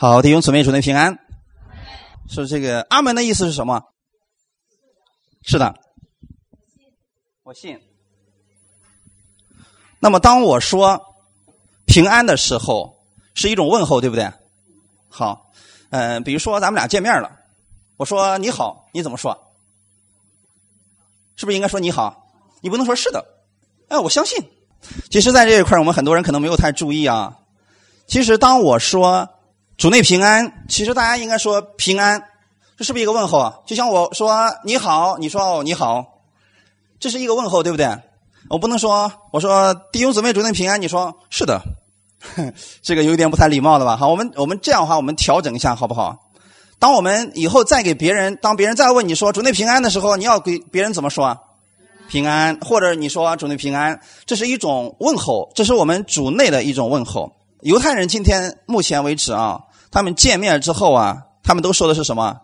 好，弟兄姊妹，主内平安。是这个阿门的意思是什么？是的，我信。那么当我说平安的时候，是一种问候，对不对？好，嗯，比如说咱们俩见面了，我说你好，你怎么说？是不是应该说你好？你不能说是的。哎，我相信。其实，在这一块我们很多人可能没有太注意啊。其实，当我说主内平安，其实大家应该说平安，这是不是一个问候啊？就像我说你好，你说哦你好，这是一个问候，对不对？我不能说我说弟兄姊妹主内平安，你说是的，这个有点不太礼貌的吧？好，我们我们这样的话，我们调整一下好不好？当我们以后再给别人，当别人再问你说主内平安的时候，你要给别人怎么说啊？平安，或者你说主内平安，这是一种问候，这是我们主内的一种问候。犹太人今天目前为止啊，他们见面之后啊，他们都说的是什么？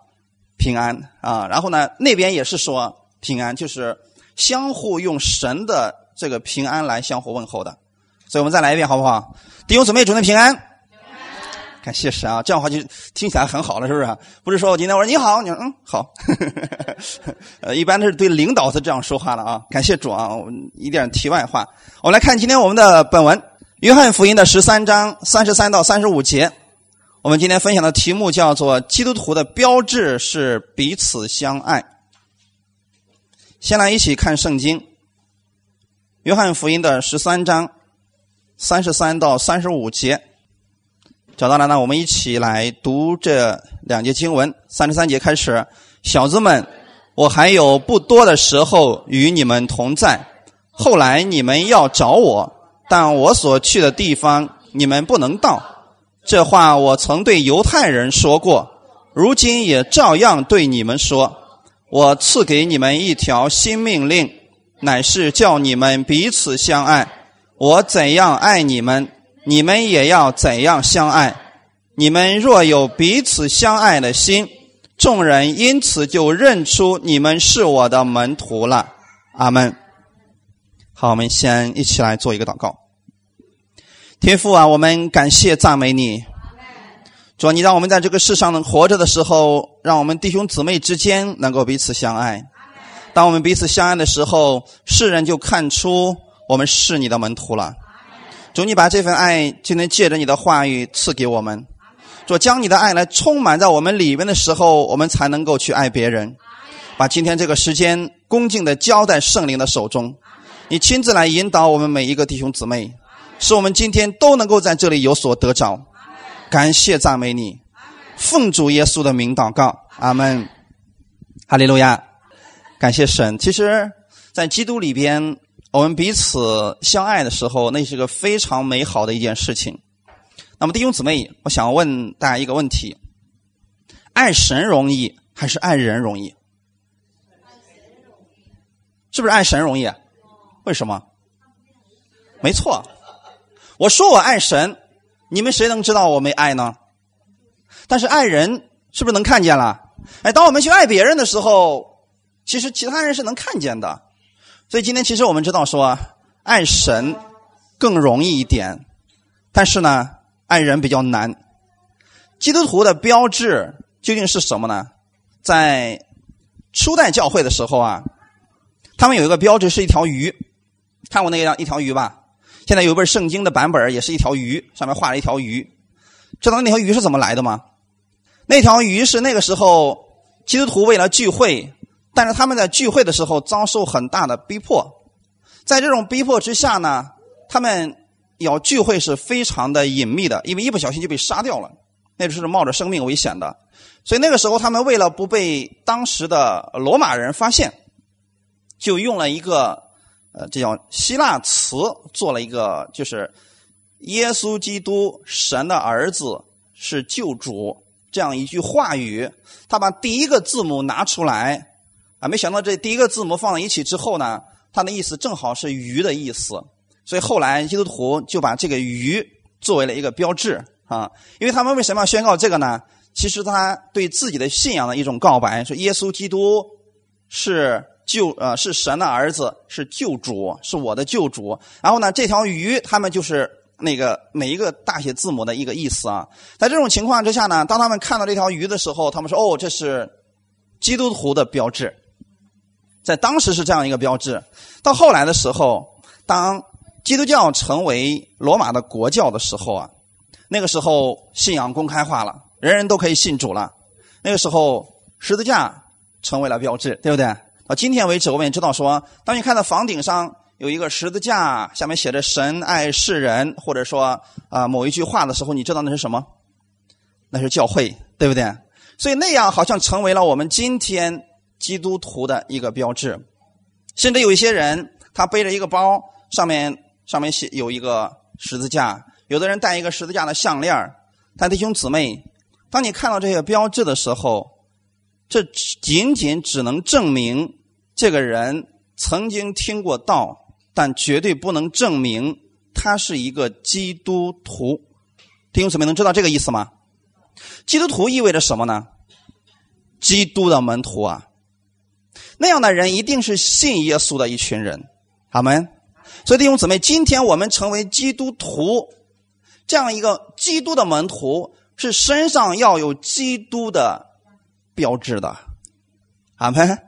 平安啊。然后呢，那边也是说平安，就是相互用神的这个平安来相互问候的。所以我们再来一遍好不好？弟兄姊妹，主内平安。感谢神啊，这样的话就听起来很好了，是不是？不是说我今天我说你好，你说嗯好，呃，一般都是对领导是这样说话的啊。感谢主啊，我们一点题外话，我们来看今天我们的本文《约翰福音》的十三章三十三到三十五节。我们今天分享的题目叫做“基督徒的标志是彼此相爱”。先来一起看圣经，《约翰福音》的十三章三十三到三十五节。找到了，那我们一起来读这两节经文。三十三节开始，小子们，我还有不多的时候与你们同在。后来你们要找我，但我所去的地方你们不能到。这话我曾对犹太人说过，如今也照样对你们说。我赐给你们一条新命令，乃是叫你们彼此相爱。我怎样爱你们？你们也要怎样相爱？你们若有彼此相爱的心，众人因此就认出你们是我的门徒了。阿门。好，我们先一起来做一个祷告。天父啊，我们感谢赞美你。主，你让我们在这个世上能活着的时候，让我们弟兄姊妹之间能够彼此相爱。当我们彼此相爱的时候，世人就看出我们是你的门徒了。主，你把这份爱今天借着你的话语赐给我们，主将你的爱来充满在我们里面的时候，我们才能够去爱别人。把今天这个时间恭敬的交在圣灵的手中，你亲自来引导我们每一个弟兄姊妹，使我们今天都能够在这里有所得着。感谢赞美你，奉主耶稣的名祷告，阿门。哈利路亚，感谢神。其实，在基督里边。我们彼此相爱的时候，那是个非常美好的一件事情。那么弟兄姊妹，我想问大家一个问题：爱神容易还是爱人容易？是不是爱神容易？为什么？没错，我说我爱神，你们谁能知道我没爱呢？但是爱人是不是能看见了？哎，当我们去爱别人的时候，其实其他人是能看见的。所以今天其实我们知道说，爱神更容易一点，但是呢，爱人比较难。基督徒的标志究竟是什么呢？在初代教会的时候啊，他们有一个标志是一条鱼，看过那样一条鱼吧？现在有一本圣经的版本也是一条鱼，上面画了一条鱼。知道那条鱼是怎么来的吗？那条鱼是那个时候基督徒为了聚会。但是他们在聚会的时候遭受很大的逼迫，在这种逼迫之下呢，他们要聚会是非常的隐秘的，因为一不小心就被杀掉了，那就是冒着生命危险的。所以那个时候，他们为了不被当时的罗马人发现，就用了一个呃，这叫希腊词，做了一个就是耶稣基督神的儿子是救主这样一句话语。他把第一个字母拿出来。啊，没想到这第一个字母放在一起之后呢，它的意思正好是鱼的意思，所以后来基督徒就把这个鱼作为了一个标志啊。因为他们为什么要宣告这个呢？其实他对自己的信仰的一种告白，说耶稣基督是救呃是神的儿子，是救主，是我的救主。然后呢，这条鱼他们就是那个每一个大写字母的一个意思啊。在这种情况之下呢，当他们看到这条鱼的时候，他们说：“哦，这是基督徒的标志。”在当时是这样一个标志。到后来的时候，当基督教成为罗马的国教的时候啊，那个时候信仰公开化了，人人都可以信主了。那个时候十字架成为了标志，对不对？到今天为止，我们也知道说，当你看到房顶上有一个十字架，下面写着“神爱世人”，或者说啊某一句话的时候，你知道那是什么？那是教会，对不对？所以那样好像成为了我们今天基督徒的一个标志。甚至有一些人，他背着一个包，上面上面写有一个十字架；有的人戴一个十字架的项链但弟兄姊妹，当你看到这些标志的时候，这仅仅只能证明这个人曾经听过道，但绝对不能证明他是一个基督徒。弟兄姊妹能知道这个意思吗？基督徒意味着什么呢？基督的门徒啊，那样的人一定是信耶稣的一群人。阿门。所以弟兄姊妹，今天我们成为基督徒，这样一个基督的门徒，是身上要有基督的。标志的，阿门。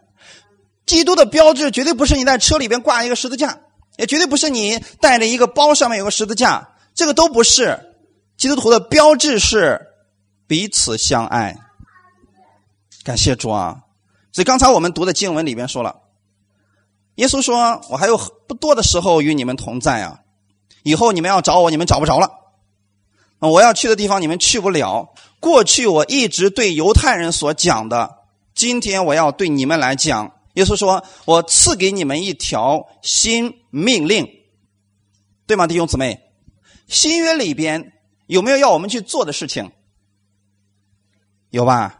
基督的标志绝对不是你在车里边挂一个十字架，也绝对不是你带着一个包上面有个十字架，这个都不是。基督徒的标志是彼此相爱。感谢主啊！所以刚才我们读的经文里边说了，耶稣说：“我还有不多的时候与你们同在啊，以后你们要找我，你们找不着了。我要去的地方，你们去不了。”过去我一直对犹太人所讲的，今天我要对你们来讲。耶稣说：“我赐给你们一条新命令，对吗，弟兄姊妹？新约里边有没有要我们去做的事情？有吧？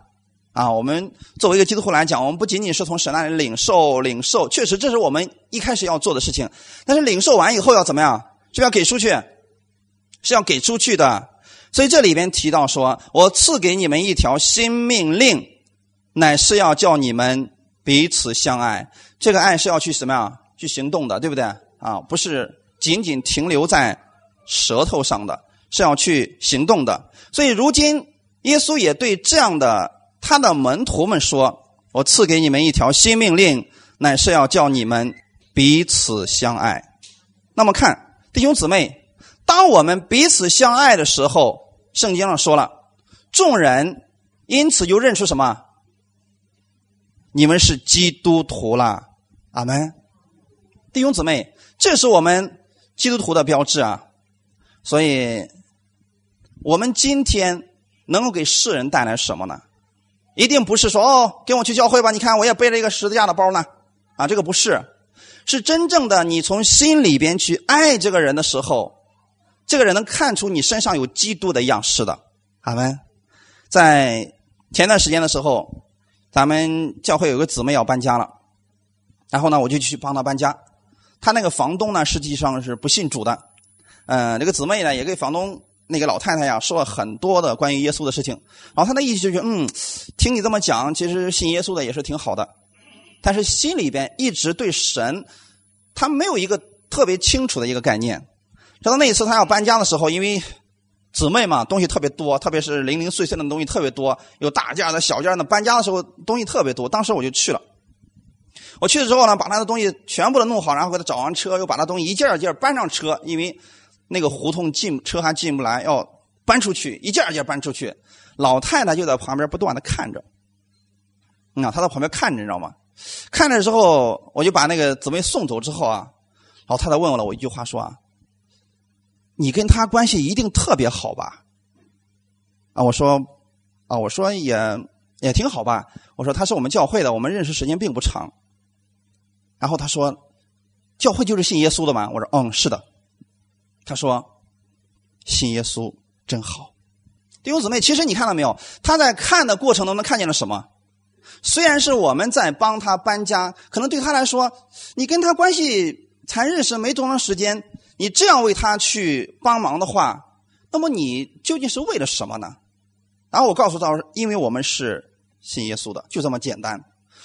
啊，我们作为一个基督徒来讲，我们不仅仅是从神那里领受，领受，确实这是我们一开始要做的事情。但是领受完以后要怎么样？是要给出去，是要给出去的。”所以这里边提到说：“我赐给你们一条新命令，乃是要叫你们彼此相爱。这个爱是要去什么呀？去行动的，对不对？啊，不是仅仅停留在舌头上的，是要去行动的。所以如今耶稣也对这样的他的门徒们说：‘我赐给你们一条新命令，乃是要叫你们彼此相爱。’那么看弟兄姊妹，当我们彼此相爱的时候。”圣经上说了，众人因此就认出什么？你们是基督徒了，阿门。弟兄姊妹，这是我们基督徒的标志啊！所以，我们今天能够给世人带来什么呢？一定不是说哦，跟我去教会吧，你看我也背了一个十字架的包呢，啊，这个不是，是真正的你从心里边去爱这个人的时候。这个人能看出你身上有基督的样式的，阿门。在前段时间的时候，咱们教会有个姊妹要搬家了，然后呢，我就去帮她搬家。她那个房东呢，实际上是不信主的，嗯，这个姊妹呢，也给房东那个老太太呀说了很多的关于耶稣的事情。然后她的意思就是，嗯，听你这么讲，其实信耶稣的也是挺好的，但是心里边一直对神，他没有一个特别清楚的一个概念。直到那一次他要搬家的时候，因为姊妹嘛，东西特别多，特别是零零碎碎的东西特别多，有大件的、小件的。搬家的时候东西特别多，当时我就去了。我去了之后呢，把他的东西全部都弄好，然后给他找完车，又把他东西一件一件搬上车，因为那个胡同进车还进不来，要搬出去，一件一件搬出去。老太太就在旁边不断的看着，啊，她在旁边看着，你知道吗？看着之后，我就把那个姊妹送走之后啊，老太太问我了我一句话，说啊。你跟他关系一定特别好吧？啊，我说，啊，我说也也挺好吧。我说他是我们教会的，我们认识时间并不长。然后他说，教会就是信耶稣的嘛。我说，嗯，是的。他说，信耶稣真好。弟兄姊妹，其实你看到没有？他在看的过程当中看见了什么？虽然是我们在帮他搬家，可能对他来说，你跟他关系才认识没多长时间。你这样为他去帮忙的话，那么你究竟是为了什么呢？然后我告诉他，因为我们是信耶稣的，就这么简单。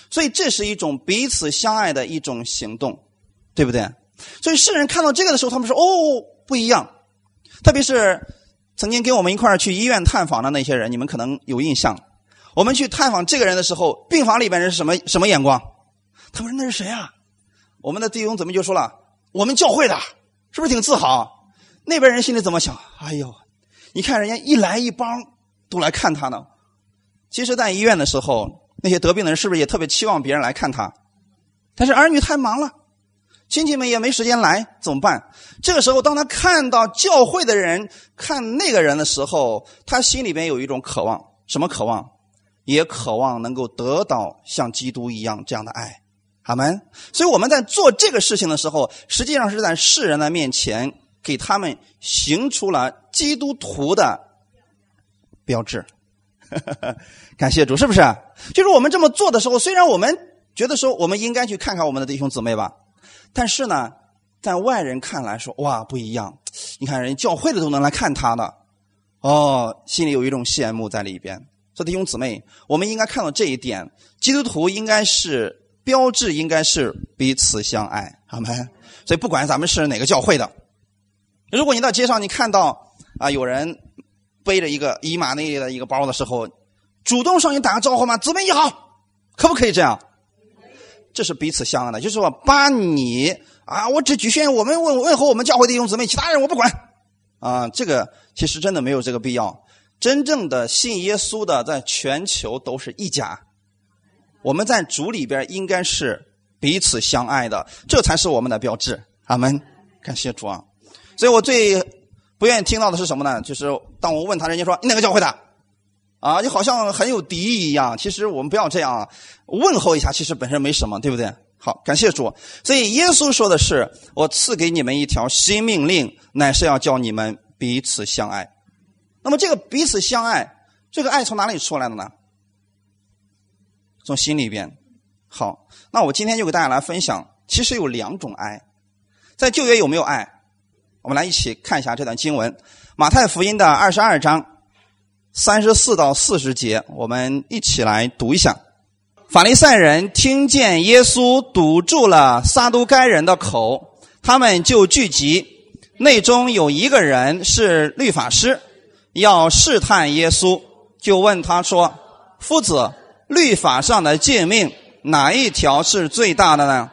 所以这是一种彼此相爱的一种行动，对不对？所以世人看到这个的时候，他们说：“哦，不一样。”特别是曾经跟我们一块去医院探访的那些人，你们可能有印象。我们去探访这个人的时候，病房里边人是什么什么眼光？他们说那是谁啊？我们的弟兄怎么就说了？我们教会的，是不是挺自豪？那边人心里怎么想？哎呦，你看人家一来一帮都来看他呢。其实，在医院的时候，那些得病的人是不是也特别期望别人来看他？但是儿女太忙了，亲戚们也没时间来，怎么办？这个时候，当他看到教会的人看那个人的时候，他心里边有一种渴望，什么渴望？也渴望能够得到像基督一样这样的爱。阿门。所以我们在做这个事情的时候，实际上是在世人的面前给他们行出了基督徒的标志。感谢主，是不是？就是我们这么做的时候，虽然我们觉得说我们应该去看看我们的弟兄姊妹吧，但是呢，在外人看来说，哇，不一样。你看人教会的都能来看他的，哦，心里有一种羡慕在里边。说弟兄姊妹，我们应该看到这一点，基督徒应该是。标志应该是彼此相爱，好没？所以不管咱们是哪个教会的，如果你到街上你看到啊有人背着一个以马内利的一个包的时候，主动上去打个招呼吗？姊妹你好，可不可以这样？这是彼此相爱的，就是说把你啊，我只局限于我们问问候我们教会弟兄姊妹，其他人我不管啊。这个其实真的没有这个必要。真正的信耶稣的，在全球都是一家。我们在主里边应该是彼此相爱的，这才是我们的标志。阿门，感谢主啊！所以我最不愿意听到的是什么呢？就是当我问他，人家说你哪个教会的？啊，就好像很有敌意一样。其实我们不要这样啊，问候一下，其实本身没什么，对不对？好，感谢主。所以耶稣说的是：“我赐给你们一条新命令，乃是要叫你们彼此相爱。”那么这个彼此相爱，这个爱从哪里出来的呢？从心里边，好，那我今天就给大家来分享，其实有两种爱，在旧约有没有爱？我们来一起看一下这段经文，《马太福音》的二十二章三十四到四十节，我们一起来读一下。法利赛人听见耶稣堵住了撒都该人的口，他们就聚集，内中有一个人是律法师，要试探耶稣，就问他说：“夫子。”律法上的诫命哪一条是最大的呢？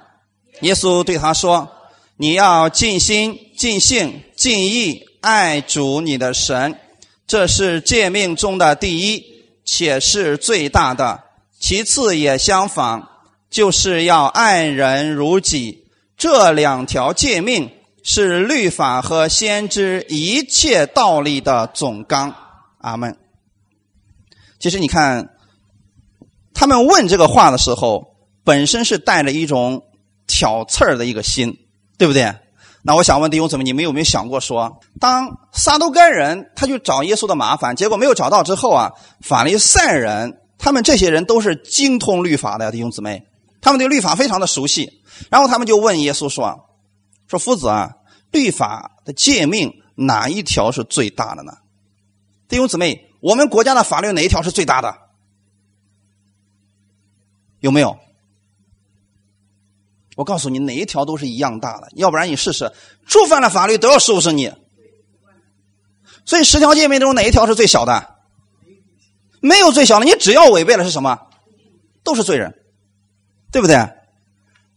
耶稣对他说：“你要尽心、尽性、尽意爱主你的神，这是诫命中的第一，且是最大的。其次也相仿，就是要爱人如己。这两条诫命是律法和先知一切道理的总纲。”阿门。其实你看。他们问这个话的时候，本身是带着一种挑刺儿的一个心，对不对？那我想问弟兄姊妹，你们有没有想过说，当撒都该人他去找耶稣的麻烦，结果没有找到之后啊，法利赛人他们这些人都是精通律法的弟兄姊妹，他们对律法非常的熟悉，然后他们就问耶稣说：“说夫子啊，律法的诫命哪一条是最大的呢？”弟兄姊妹，我们国家的法律哪一条是最大的？有没有？我告诉你，哪一条都是一样大的，要不然你试试，触犯了法律都要收拾你。所以十条诫命中哪一条是最小的？没有最小的，你只要违背了是什么，都是罪人，对不对？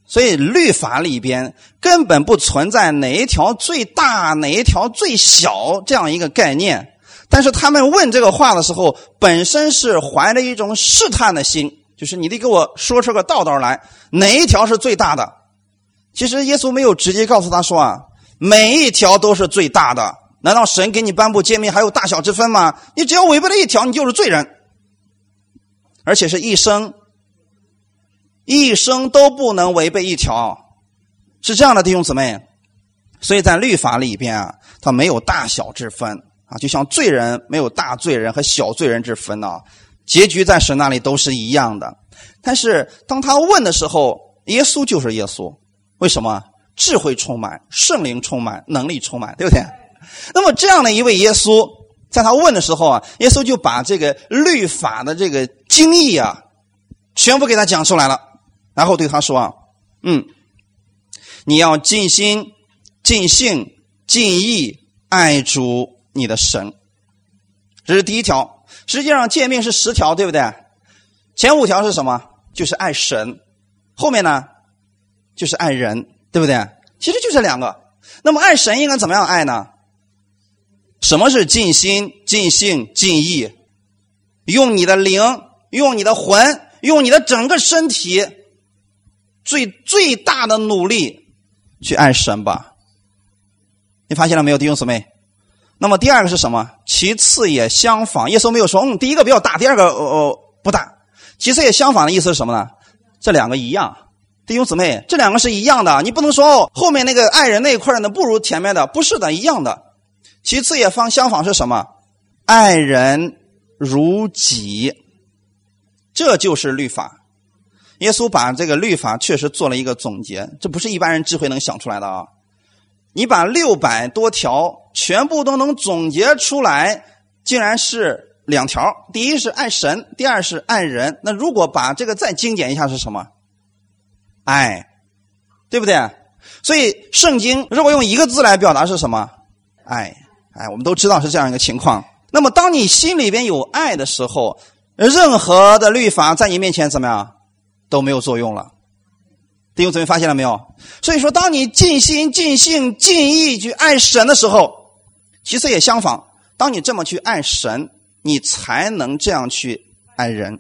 所以律法里边根本不存在哪一条最大，哪一条最小这样一个概念。但是他们问这个话的时候，本身是怀着一种试探的心。就是你得给我说出个道道来，哪一条是最大的？其实耶稣没有直接告诉他说啊，每一条都是最大的。难道神给你颁布诫命还有大小之分吗？你只要违背了一条，你就是罪人，而且是一生，一生都不能违背一条，是这样的弟兄姊妹。所以在律法里边啊，它没有大小之分啊，就像罪人没有大罪人和小罪人之分呢。结局在神那里都是一样的，但是当他问的时候，耶稣就是耶稣。为什么？智慧充满，圣灵充满，能力充满，对不对？那么这样的一位耶稣，在他问的时候啊，耶稣就把这个律法的这个经义啊，全部给他讲出来了，然后对他说：“啊，嗯，你要尽心、尽性、尽意爱主你的神。这是第一条。实际上诫命是十条，对不对？前五条是什么？就是爱神。后面呢，就是爱人，对不对？其实就这两个。那么爱神应该怎么样爱呢？什么是尽心、尽性、尽意？用你的灵，用你的魂，用你的整个身体，最最大的努力去爱神吧。你发现了没有，弟兄姊妹？那么第二个是什么？其次也相仿。耶稣没有说，嗯，第一个比较大，第二个呃不大。其次也相仿的意思是什么呢？这两个一样，弟兄姊妹，这两个是一样的。你不能说哦，后面那个爱人那一块呢不如前面的，不是的，一样的。其次也方相仿是什么？爱人如己，这就是律法。耶稣把这个律法确实做了一个总结，这不是一般人智慧能想出来的啊。你把六百多条全部都能总结出来，竟然是两条。第一是爱神，第二是爱人。那如果把这个再精简一下是什么？爱，对不对？所以圣经如果用一个字来表达是什么？爱。哎，我们都知道是这样一个情况。那么当你心里边有爱的时候，任何的律法在你面前怎么样都没有作用了。弟兄姊妹发现了没有？所以说，当你尽心、尽性、尽意去爱神的时候，其实也相反。当你这么去爱神，你才能这样去爱人。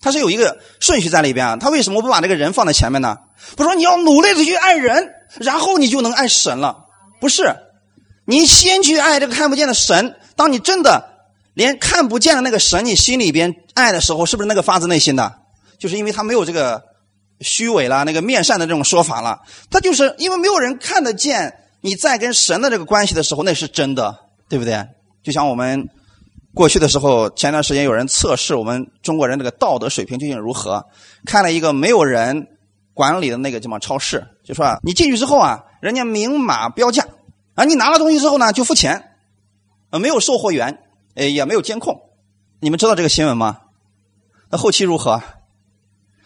他是有一个顺序在里边啊。他为什么不把这个人放在前面呢？不说你要努力的去爱人，然后你就能爱神了。不是，你先去爱这个看不见的神。当你真的连看不见的那个神，你心里边爱的时候，是不是那个发自内心的？就是因为他没有这个。虚伪了，那个面善的这种说法了，他就是因为没有人看得见你在跟神的这个关系的时候，那是真的，对不对？就像我们过去的时候，前段时间有人测试我们中国人这个道德水平究竟如何，看了一个没有人管理的那个什么超市，就说啊你进去之后啊，人家明码标价，啊，你拿了东西之后呢就付钱，呃，没有售货员，呃，也没有监控，你们知道这个新闻吗？那后期如何？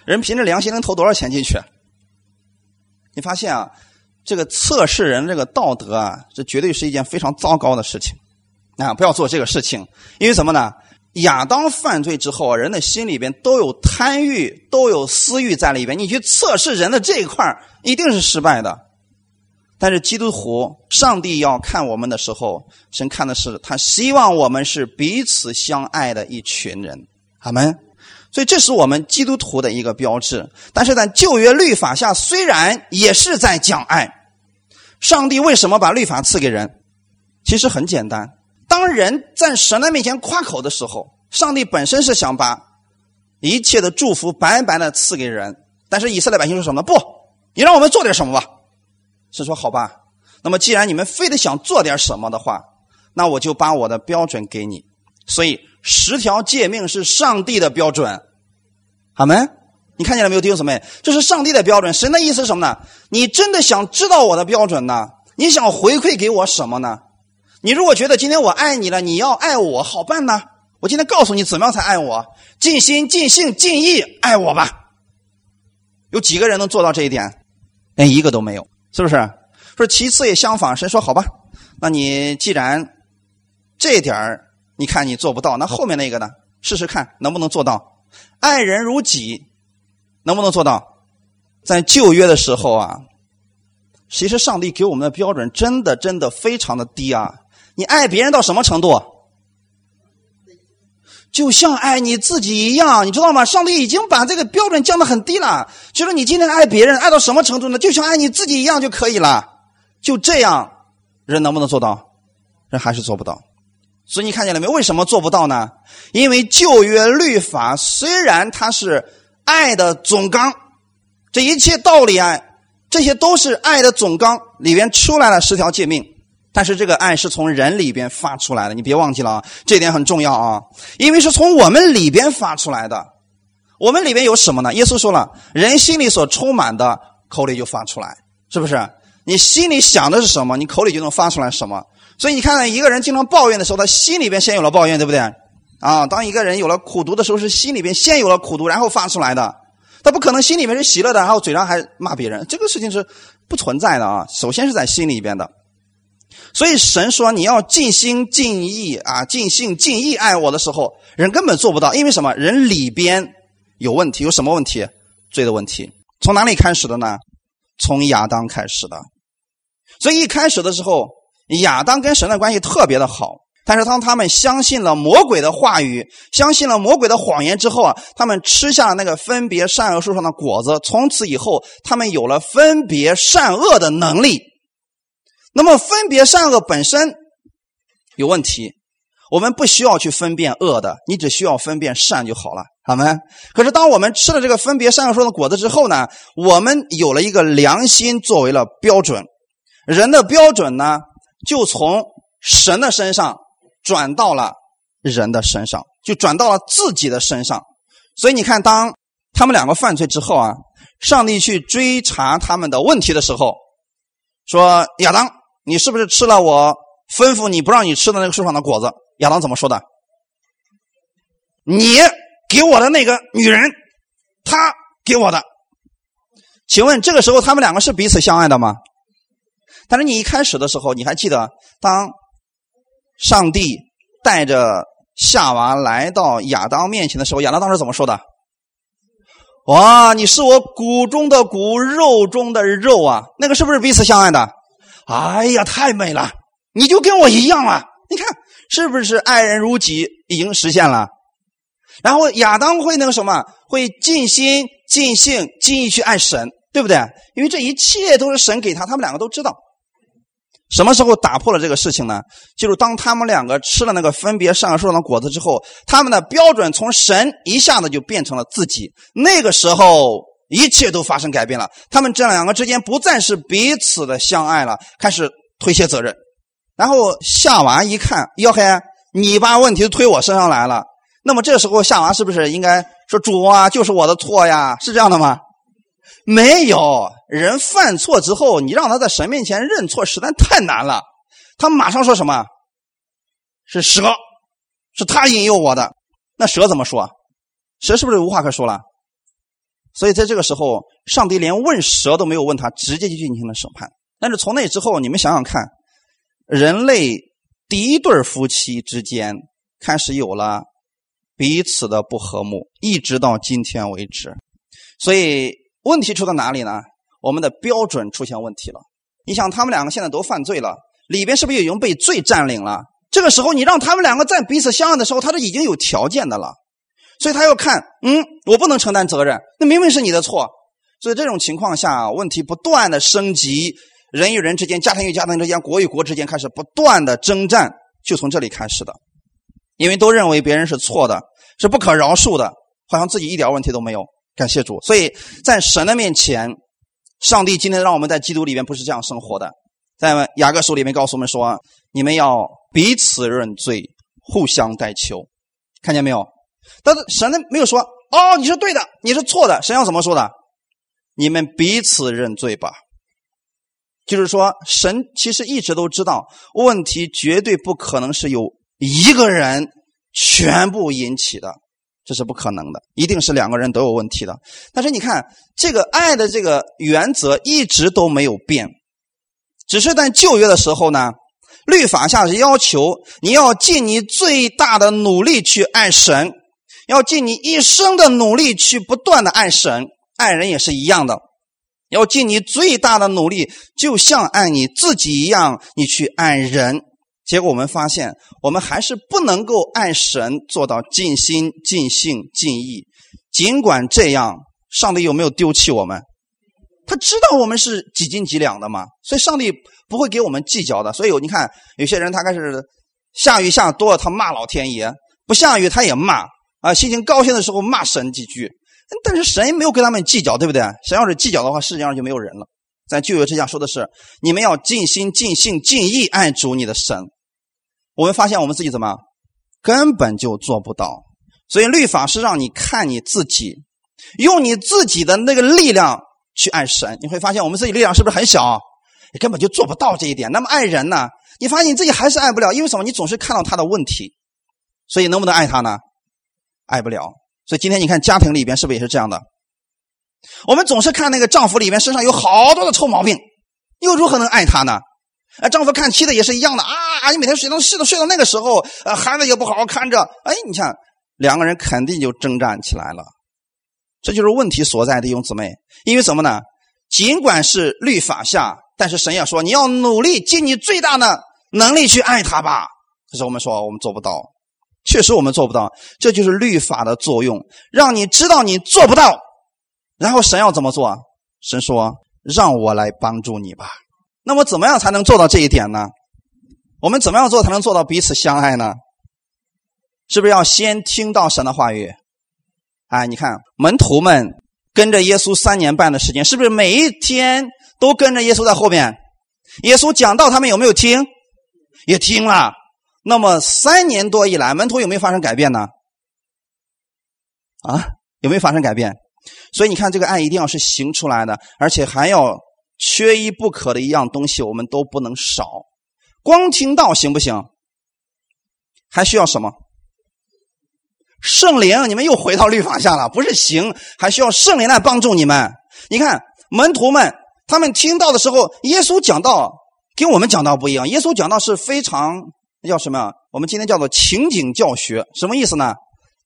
人凭着良心能投多少钱进去？你发现啊，这个测试人这个道德啊，这绝对是一件非常糟糕的事情啊！不要做这个事情，因为什么呢？亚当犯罪之后，人的心里边都有贪欲，都有私欲在里边。你去测试人的这一块一定是失败的。但是基督徒，上帝要看我们的时候，神看的是他希望我们是彼此相爱的一群人。阿门。所以这是我们基督徒的一个标志，但是在旧约律法下，虽然也是在讲爱。上帝为什么把律法赐给人？其实很简单，当人在神的面前夸口的时候，上帝本身是想把一切的祝福白白的赐给人。但是以色列百姓说什么？不，你让我们做点什么吧。是说好吧，那么既然你们非得想做点什么的话，那我就把我的标准给你。所以。十条诫命是上帝的标准，好没？你看见了没有，弟兄姊妹？这是上帝的标准。神的意思是什么呢？你真的想知道我的标准呢？你想回馈给我什么呢？你如果觉得今天我爱你了，你要爱我，好办呢？我今天告诉你怎么样才爱我，尽心、尽性、尽意爱我吧。有几个人能做到这一点？连一个都没有，是不是？说其次也相反，神说好吧，那你既然这点儿。你看你做不到，那后面那个呢？试试看能不能做到，爱人如己，能不能做到？在旧约的时候啊，其实上帝给我们的标准真的真的非常的低啊！你爱别人到什么程度？就像爱你自己一样，你知道吗？上帝已经把这个标准降得很低了，就是你今天爱别人爱到什么程度呢？就像爱你自己一样就可以了。就这样，人能不能做到？人还是做不到。所以你看见了没有？为什么做不到呢？因为旧约律法虽然它是爱的总纲，这一切道理啊，这些都是爱的总纲里边出来了十条诫命，但是这个爱是从人里边发出来的，你别忘记了啊，这点很重要啊，因为是从我们里边发出来的。我们里边有什么呢？耶稣说了，人心里所充满的，口里就发出来，是不是？你心里想的是什么，你口里就能发出来什么。所以你看，一个人经常抱怨的时候，他心里边先有了抱怨，对不对？啊，当一个人有了苦读的时候，是心里边先有了苦读，然后发出来的。他不可能心里面是喜乐的，然后嘴上还骂别人，这个事情是不存在的啊。首先是在心里边的。所以神说你要尽心尽意啊，尽心尽意爱我的时候，人根本做不到，因为什么？人里边有问题，有什么问题？罪的问题。从哪里开始的呢？从亚当开始的。所以一开始的时候，亚当跟神的关系特别的好。但是当他们相信了魔鬼的话语，相信了魔鬼的谎言之后啊，他们吃下了那个分别善恶树上的果子。从此以后，他们有了分别善恶的能力。那么，分别善恶本身有问题，我们不需要去分辨恶的，你只需要分辨善就好了，好吗？可是，当我们吃了这个分别善恶树的果子之后呢，我们有了一个良心作为了标准，人的标准呢，就从神的身上。转到了人的身上，就转到了自己的身上。所以你看，当他们两个犯罪之后啊，上帝去追查他们的问题的时候，说：“亚当，你是不是吃了我吩咐你不让你吃的那个树上的果子？”亚当怎么说的？你给我的那个女人，她给我的。请问这个时候他们两个是彼此相爱的吗？但是你一开始的时候，你还记得当？上帝带着夏娃来到亚当面前的时候，亚当当时怎么说的？哇，你是我骨中的骨，肉中的肉啊！那个是不是彼此相爱的？哎呀，太美了！你就跟我一样啊！你看，是不是爱人如己已经实现了？然后亚当会那个什么，会尽心、尽性、尽意去爱神，对不对？因为这一切都是神给他，他们两个都知道。什么时候打破了这个事情呢？就是当他们两个吃了那个分别上树的果子之后，他们的标准从神一下子就变成了自己。那个时候，一切都发生改变了。他们这两个之间不再是彼此的相爱了，开始推卸责任。然后夏娃一看，哟嘿，你把问题推我身上来了。那么这时候夏娃是不是应该说主啊，就是我的错呀？是这样的吗？没有人犯错之后，你让他在神面前认错，实在太难了。他马上说什么？是蛇，是他引诱我的。那蛇怎么说？蛇是不是无话可说了？所以在这个时候，上帝连问蛇都没有问他，直接就进行了审判。但是从那之后，你们想想看，人类第一对夫妻之间开始有了彼此的不和睦，一直到今天为止。所以。问题出在哪里呢？我们的标准出现问题了。你想，他们两个现在都犯罪了，里边是不是已经被罪占领了？这个时候，你让他们两个在彼此相爱的时候，他是已经有条件的了。所以他要看，嗯，我不能承担责任，那明明是你的错。所以这种情况下，问题不断的升级，人与人之间、家庭与家庭之间、国与国之间开始不断的征战，就从这里开始的。因为都认为别人是错的，是不可饶恕的，好像自己一点问题都没有。感谢主，所以在神的面前，上帝今天让我们在基督里面不是这样生活的。在雅各书里面告诉我们说：“你们要彼此认罪，互相代求。”看见没有？但是神呢没有说：“哦，你是对的，你是错的。”神要怎么说的？你们彼此认罪吧。就是说，神其实一直都知道，问题绝对不可能是由一个人全部引起的。这是不可能的，一定是两个人都有问题的。但是你看，这个爱的这个原则一直都没有变，只是在旧约的时候呢，律法下是要求你要尽你最大的努力去爱神，要尽你一生的努力去不断的爱神，爱人也是一样的，要尽你最大的努力，就像爱你自己一样，你去爱人。结果我们发现，我们还是不能够爱神做到尽心、尽性、尽意。尽管这样，上帝有没有丢弃我们？他知道我们是几斤几两的嘛，所以上帝不会给我们计较的。所以你看，有些人他开始下雨下多了，他骂老天爷；不下雨他也骂啊。心情高兴的时候骂神几句，但是神没有跟他们计较，对不对？神要是计较的话，世界上就没有人了。在旧约之下说的是：你们要尽心、尽性、尽意爱主你的神。我们发现我们自己怎么根本就做不到，所以律法是让你看你自己，用你自己的那个力量去爱神。你会发现我们自己力量是不是很小？你根本就做不到这一点。那么爱人呢？你发现你自己还是爱不了，因为什么？你总是看到他的问题，所以能不能爱他呢？爱不了。所以今天你看家庭里边是不是也是这样的？我们总是看那个丈夫里面身上有好多的臭毛病，又如何能爱他呢？哎，丈夫看妻子也是一样的啊！你每天睡到睡到睡到那个时候，呃，孩子也不好好看着，哎，你看两个人肯定就征战起来了。这就是问题所在，弟兄姊妹。因为什么呢？尽管是律法下，但是神也说你要努力尽你最大的能力去爱他吧。可是我们说我们做不到，确实我们做不到。这就是律法的作用，让你知道你做不到。然后神要怎么做？神说让我来帮助你吧。那么怎么样才能做到这一点呢？我们怎么样做才能做到彼此相爱呢？是不是要先听到神的话语？哎，你看门徒们跟着耶稣三年半的时间，是不是每一天都跟着耶稣在后面？耶稣讲道，他们有没有听？也听了。那么三年多以来，门徒有没有发生改变呢？啊，有没有发生改变？所以你看，这个爱一定要是行出来的，而且还要缺一不可的一样东西，我们都不能少。光听道行不行？还需要什么？圣灵，你们又回到律法下了，不是行，还需要圣灵来帮助你们。你看门徒们，他们听到的时候，耶稣讲道跟我们讲道不一样。耶稣讲道是非常叫什么？我们今天叫做情景教学，什么意思呢？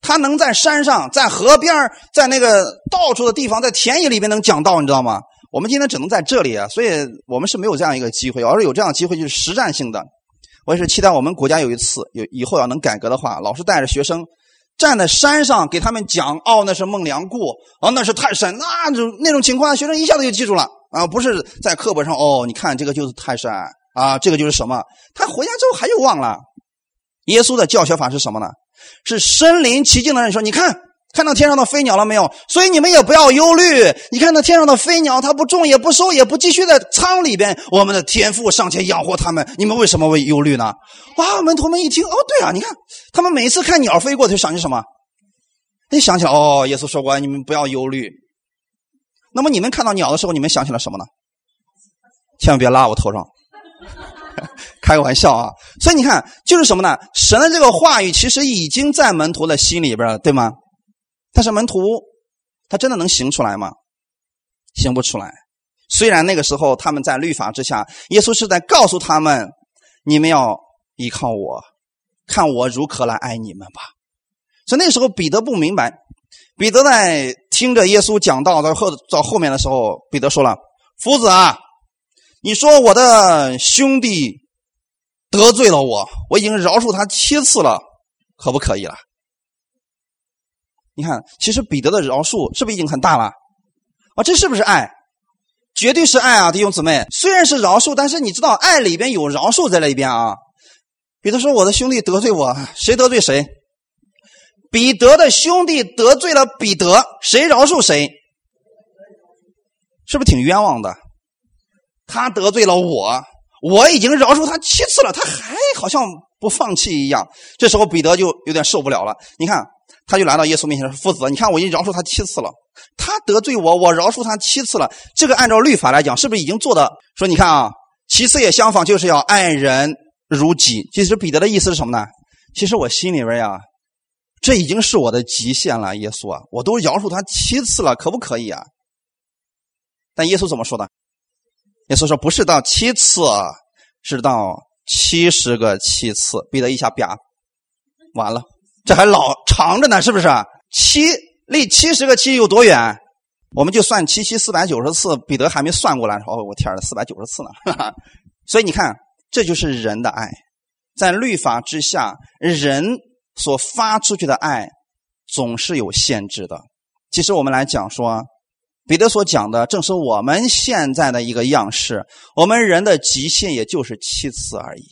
他能在山上、在河边在那个到处的地方，在田野里边能讲道，你知道吗？我们今天只能在这里啊，所以我们是没有这样一个机会。要是有这样的机会，就是实战性的。我也是期待我们国家有一次有以后要能改革的话，老师带着学生。站在山上给他们讲，哦，那是孟良崮，哦，那是泰山，那种那种情况，学生一下子就记住了啊！不是在课本上，哦，你看这个就是泰山啊，这个就是什么？他回家之后还又忘了。耶稣的教学法是什么呢？是身临其境的人说，你看。看到天上的飞鸟了没有？所以你们也不要忧虑。你看那天上的飞鸟，它不种也不收也不继续在仓里边，我们的天父尚且养活他们，你们为什么会忧虑呢？哇！门徒们一听，哦，对啊，你看他们每次看鸟飞过，就想起什么？一想起来，哦，耶稣说过，你们不要忧虑。那么你们看到鸟的时候，你们想起了什么呢？千万别拉我头上，开个玩笑啊！所以你看，就是什么呢？神的这个话语其实已经在门徒的心里边了，对吗？但是门徒，他真的能行出来吗？行不出来。虽然那个时候他们在律法之下，耶稣是在告诉他们：你们要依靠我，看我如何来爱你们吧。所以那时候彼得不明白。彼得在听着耶稣讲道到后到后面的时候，彼得说了：“夫子啊，你说我的兄弟得罪了我，我已经饶恕他七次了，可不可以了？”你看，其实彼得的饶恕是不是已经很大了？啊，这是不是爱？绝对是爱啊，弟兄姊妹。虽然是饶恕，但是你知道，爱里边有饶恕在里边啊。彼得说：“我的兄弟得罪我，谁得罪谁？彼得的兄弟得罪了彼得，谁饶恕谁？是不是挺冤枉的？他得罪了我，我已经饶恕他七次了，他还好像不放弃一样。这时候彼得就有点受不了了。你看。”他就来到耶稣面前说：“父子，你看我已经饶恕他七次了，他得罪我，我饶恕他七次了。这个按照律法来讲，是不是已经做的？说你看啊，其次也相仿，就是要爱人如己。其实彼得的意思是什么呢？其实我心里边呀，这已经是我的极限了。耶稣啊，我都饶恕他七次了，可不可以啊？但耶稣怎么说的？耶稣说不是到七次，是到七十个七次。彼得一下啪，完了。”这还老长着呢，是不是？七离七十个七有多远？我们就算七七四百九十次，彼得还没算过来。哦，我天呐，四百九十次呢！所以你看，这就是人的爱，在律法之下，人所发出去的爱总是有限制的。其实我们来讲说，彼得所讲的正是我们现在的一个样式。我们人的极限也就是七次而已。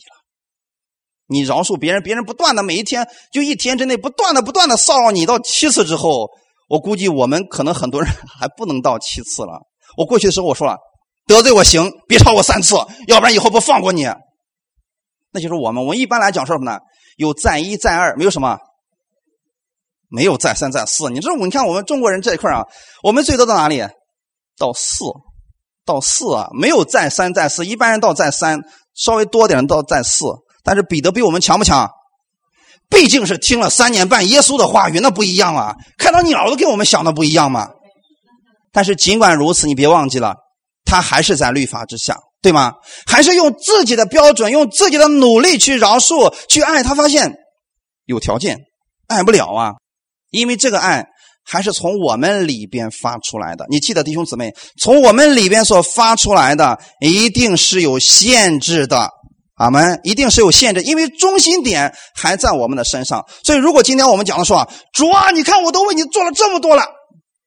你饶恕别人，别人不断的每一天就一天之内不断的不断的骚扰你，到七次之后，我估计我们可能很多人 还不能到七次了。我过去的时候我说了，得罪我行，别超过三次，要不然以后不放过你。那就是我们，我们一般来讲说什么呢？有再一再二，没有什么，没有再三再四。你知道，你看我们中国人这一块啊，我们最多到哪里？到四，到四啊，没有再三再四。一般人到再三，稍微多点到再四。但是彼得比我们强不强？毕竟是听了三年半耶稣的话语，那不一样啊！看到鸟都跟我们想的不一样嘛。但是尽管如此，你别忘记了，他还是在律法之下。对吗？还是用自己的标准，用自己的努力去饶恕、去爱？他发现有条件，爱不了啊，因为这个爱还是从我们里边发出来的。你记得，弟兄姊妹，从我们里边所发出来的，一定是有限制的。俺们一定是有限制，因为中心点还在我们的身上。所以，如果今天我们讲的说啊，主啊，你看我都为你做了这么多了，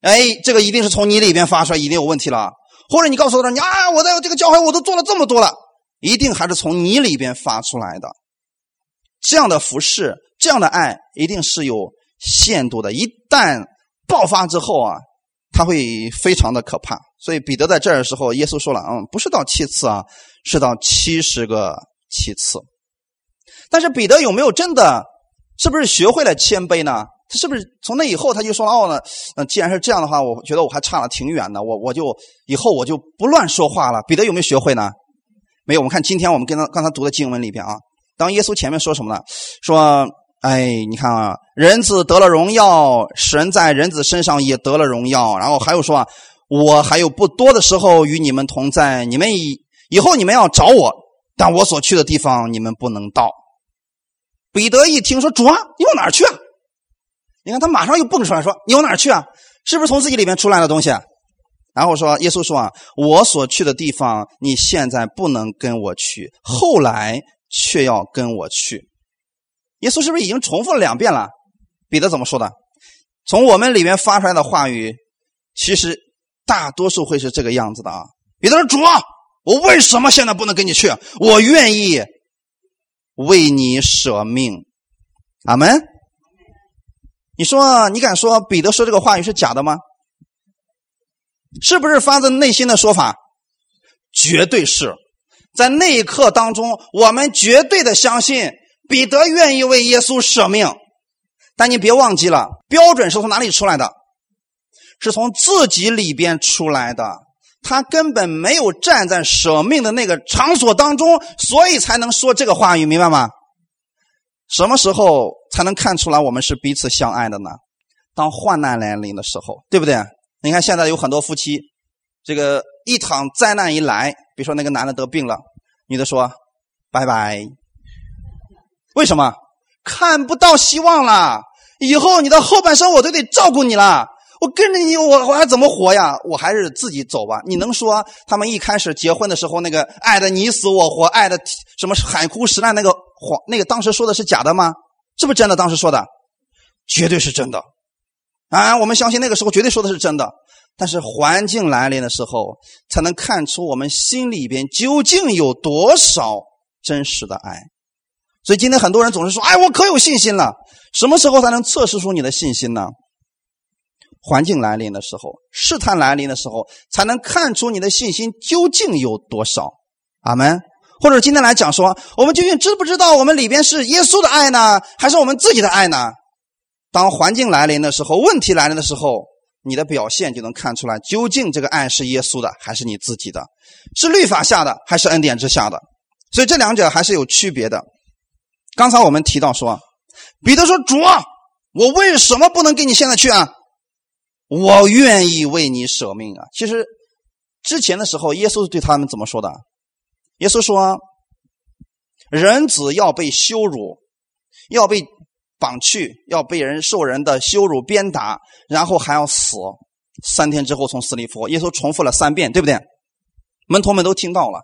哎，这个一定是从你里边发出来，一定有问题了。或者你告诉他，你啊，我在这个教会我都做了这么多了，一定还是从你里边发出来的。这样的服饰，这样的爱，一定是有限度的。一旦爆发之后啊，他会非常的可怕。所以彼得在这儿的时候，耶稣说了，嗯，不是到七次啊，是到七十个。其次，但是彼得有没有真的，是不是学会了谦卑呢？他是不是从那以后他就说了哦呢？那既然是这样的话，我觉得我还差了挺远的。我我就以后我就不乱说话了。彼得有没有学会呢？没有。我们看今天我们跟他刚才读的经文里边啊，当耶稣前面说什么呢？说，哎，你看啊，人子得了荣耀，神在人子身上也得了荣耀。然后还有说啊，我还有不多的时候与你们同在，你们以以后你们要找我。但我所去的地方你们不能到。彼得一听说主啊，你往哪儿去啊？你看他马上又蹦出来说：“你往哪儿去啊？是不是从自己里面出来的东西？”然后说：“耶稣说啊，我所去的地方你现在不能跟我去，后来却要跟我去。”耶稣是不是已经重复了两遍了？彼得怎么说的？从我们里面发出来的话语，其实大多数会是这个样子的啊。彼得说：“主啊。”我为什么现在不能跟你去？我愿意为你舍命，阿门。你说，你敢说彼得说这个话语是假的吗？是不是发自内心的说法？绝对是在那一刻当中，我们绝对的相信彼得愿意为耶稣舍命。但你别忘记了，标准是从哪里出来的？是从自己里边出来的。他根本没有站在舍命的那个场所当中，所以才能说这个话语，明白吗？什么时候才能看出来我们是彼此相爱的呢？当患难来临的时候，对不对？你看现在有很多夫妻，这个一场灾难一来，比如说那个男的得病了，女的说拜拜。为什么？看不到希望了，以后你的后半生我都得照顾你了。我跟着你，我我还怎么活呀？我还是自己走吧。你能说他们一开始结婚的时候那个爱的你死我活，爱的什么海枯石烂那个谎，那个当时说的是假的吗？是不是真的？当时说的绝对是真的啊！我们相信那个时候绝对说的是真的。但是环境来临的时候，才能看出我们心里边究竟有多少真实的爱。所以今天很多人总是说：“哎，我可有信心了。”什么时候才能测试出你的信心呢？环境来临的时候，试探来临的时候，才能看出你的信心究竟有多少。阿门。或者今天来讲说，我们究竟知不知道我们里边是耶稣的爱呢，还是我们自己的爱呢？当环境来临的时候，问题来临的时候，你的表现就能看出来，究竟这个爱是耶稣的，还是你自己的？是律法下的，还是恩典之下的？所以这两者还是有区别的。刚才我们提到说，彼得说：“主啊，我为什么不能跟你现在去啊？”我愿意为你舍命啊！其实之前的时候，耶稣对他们怎么说的？耶稣说：“人子要被羞辱，要被绑去，要被人受人的羞辱、鞭打，然后还要死，三天之后从死里复活。”耶稣重复了三遍，对不对？门徒们都听到了。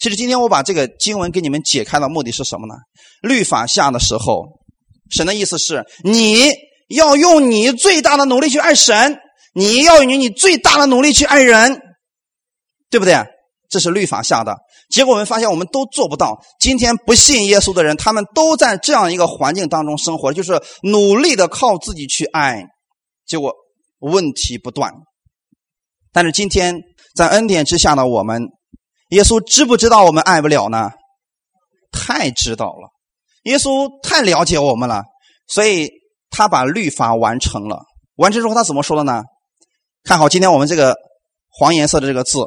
其实今天我把这个经文给你们解开的目的是什么呢？律法下的时候，神的意思是你。要用你最大的努力去爱神，你要用你最大的努力去爱人，对不对？这是律法下的结果。我们发现我们都做不到。今天不信耶稣的人，他们都在这样一个环境当中生活，就是努力的靠自己去爱，结果问题不断。但是今天在恩典之下的我们，耶稣知不知道我们爱不了呢？太知道了，耶稣太了解我们了，所以。他把律法完成了，完成之后他怎么说的呢？看好今天我们这个黄颜色的这个字，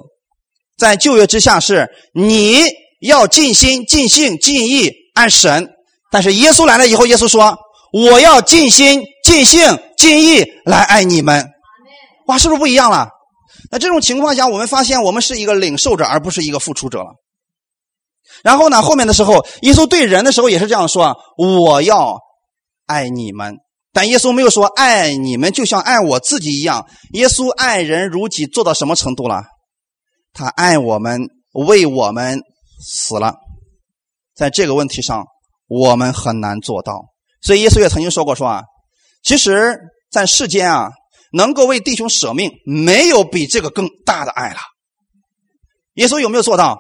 在旧约之下是你要尽心、尽性、尽意爱神，但是耶稣来了以后，耶稣说我要尽心、尽性、尽意来爱你们。哇，是不是不一样了？那这种情况下，我们发现我们是一个领受者，而不是一个付出者了。然后呢，后面的时候，耶稣对人的时候也是这样说：“我要爱你们。”但耶稣没有说爱你们就像爱我自己一样。耶稣爱人如己做到什么程度了？他爱我们，为我们死了。在这个问题上，我们很难做到。所以耶稣也曾经说过：“说啊，其实，在世间啊，能够为弟兄舍命，没有比这个更大的爱了。”耶稣有没有做到？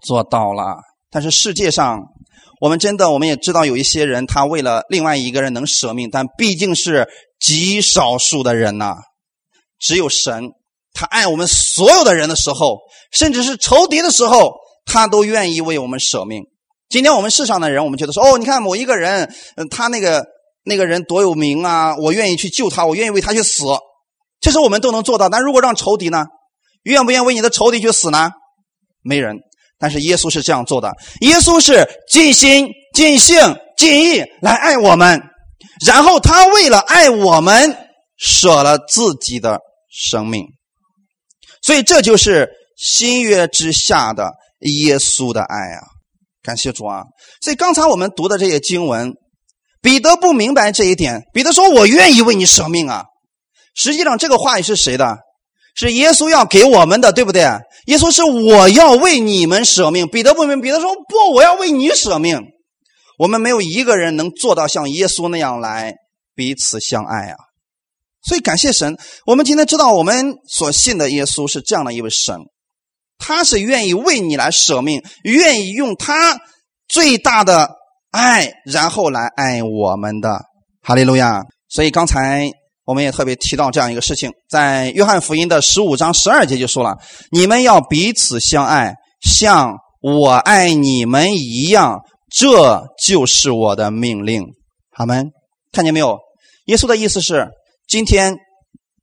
做到了。但是世界上，我们真的，我们也知道有一些人，他为了另外一个人能舍命，但毕竟是极少数的人呐。只有神，他爱我们所有的人的时候，甚至是仇敌的时候，他都愿意为我们舍命。今天我们世上的人，我们觉得说，哦，你看某一个人，嗯，他那个那个人多有名啊，我愿意去救他，我愿意为他去死。其实我们都能做到，但如果让仇敌呢，愿不愿意为你的仇敌去死呢？没人。但是耶稣是这样做的，耶稣是尽心、尽性、尽意来爱我们，然后他为了爱我们舍了自己的生命，所以这就是新约之下的耶稣的爱啊！感谢主啊！所以刚才我们读的这些经文，彼得不明白这一点，彼得说：“我愿意为你舍命啊！”实际上，这个话语是谁的？是耶稣要给我们的，对不对？耶稣是我要为你们舍命。彼得不明，彼得说不，我要为你舍命。我们没有一个人能做到像耶稣那样来彼此相爱啊！所以感谢神，我们今天知道我们所信的耶稣是这样的一位神，他是愿意为你来舍命，愿意用他最大的爱，然后来爱我们的。哈利路亚！所以刚才。我们也特别提到这样一个事情，在约翰福音的十五章十二节就说了：“你们要彼此相爱，像我爱你们一样，这就是我的命令。”好们看见没有？耶稣的意思是：今天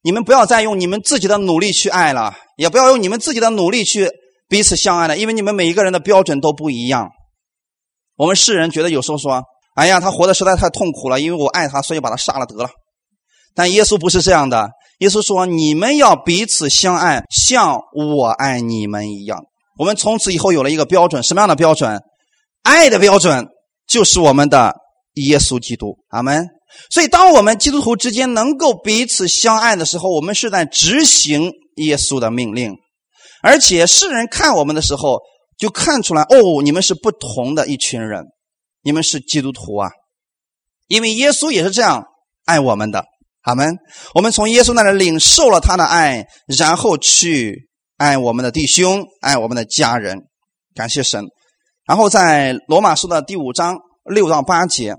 你们不要再用你们自己的努力去爱了，也不要用你们自己的努力去彼此相爱了，因为你们每一个人的标准都不一样。我们世人觉得有时候说：“哎呀，他活的实在太痛苦了，因为我爱他，所以把他杀了得了。”但耶稣不是这样的。耶稣说：“你们要彼此相爱，像我爱你们一样。”我们从此以后有了一个标准，什么样的标准？爱的标准就是我们的耶稣基督。阿门。所以，当我们基督徒之间能够彼此相爱的时候，我们是在执行耶稣的命令。而且，世人看我们的时候，就看出来哦，你们是不同的一群人，你们是基督徒啊，因为耶稣也是这样爱我们的。好们，我们从耶稣那里领受了他的爱，然后去爱我们的弟兄，爱我们的家人，感谢神。然后在罗马书的第五章六到八节，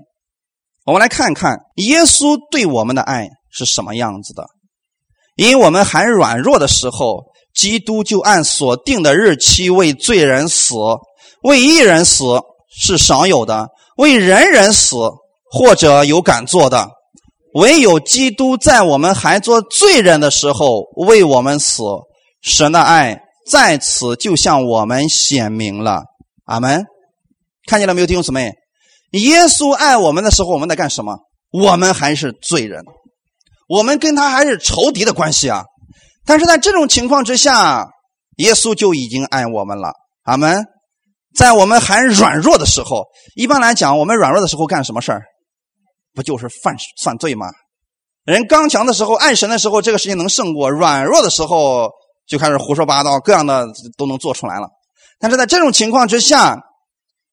我们来看看耶稣对我们的爱是什么样子的。因我们还软弱的时候，基督就按所定的日期为罪人死，为一人死是少有的，为人人死或者有敢做的。唯有基督在我们还做罪人的时候为我们死，神的爱在此就向我们显明了。阿门。看见了没有，弟兄姊妹？耶稣爱我们的时候，我们在干什么？我们还是罪人，我们跟他还是仇敌的关系啊。但是在这种情况之下，耶稣就已经爱我们了。阿门。在我们还软弱的时候，一般来讲，我们软弱的时候干什么事儿？不就是犯犯罪吗？人刚强的时候，爱神的时候，这个事情能胜过；软弱的时候，就开始胡说八道，各样的都能做出来了。但是在这种情况之下，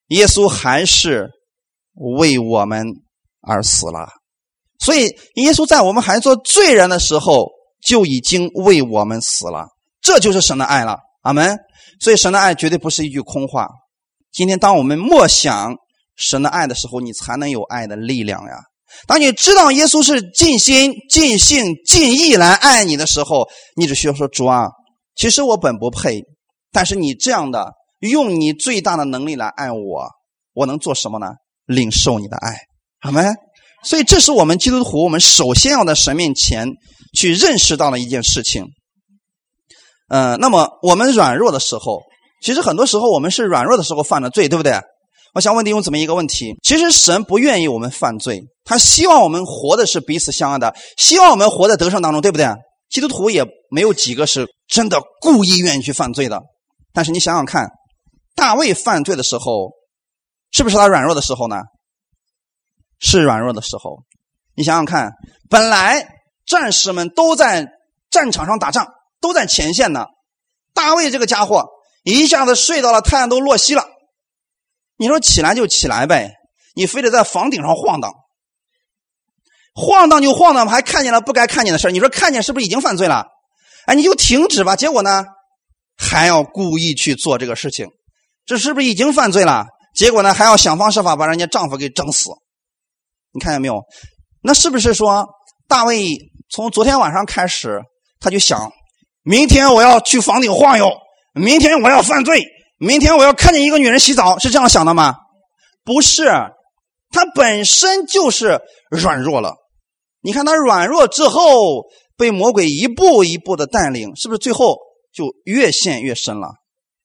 耶稣还是为我们而死了。所以，耶稣在我们还做罪人的时候，就已经为我们死了。这就是神的爱了。阿门。所以，神的爱绝对不是一句空话。今天，当我们默想神的爱的时候，你才能有爱的力量呀。当你知道耶稣是尽心、尽性、尽意来爱你的时候，你只需要说：“主啊，其实我本不配，但是你这样的用你最大的能力来爱我，我能做什么呢？领受你的爱，好没？所以，这是我们基督徒，我们首先要在神面前去认识到的一件事情。嗯，那么我们软弱的时候，其实很多时候我们是软弱的时候犯的罪，对不对？我想问弟兄姊妹一个问题：其实神不愿意我们犯罪，他希望我们活的是彼此相爱的，希望我们活在得胜当中，对不对？基督徒也没有几个是真的故意愿意去犯罪的。但是你想想看，大卫犯罪的时候，是不是他软弱的时候呢？是软弱的时候。你想想看，本来战士们都在战场上打仗，都在前线呢。大卫这个家伙一下子睡到了太阳都落西了，你说起来就起来呗，你非得在房顶上晃荡，晃荡就晃荡，还看见了不该看见的事你说看见是不是已经犯罪了？哎，你就停止吧。结果呢，还要故意去做这个事情，这是不是已经犯罪了？结果呢，还要想方设法把人家丈夫给整死。你看见没有？那是不是说大卫从昨天晚上开始他就想？明天我要去房顶晃悠，明天我要犯罪，明天我要看见一个女人洗澡，是这样想的吗？不是，他本身就是软弱了。你看他软弱之后，被魔鬼一步一步的带领，是不是最后就越陷越深了？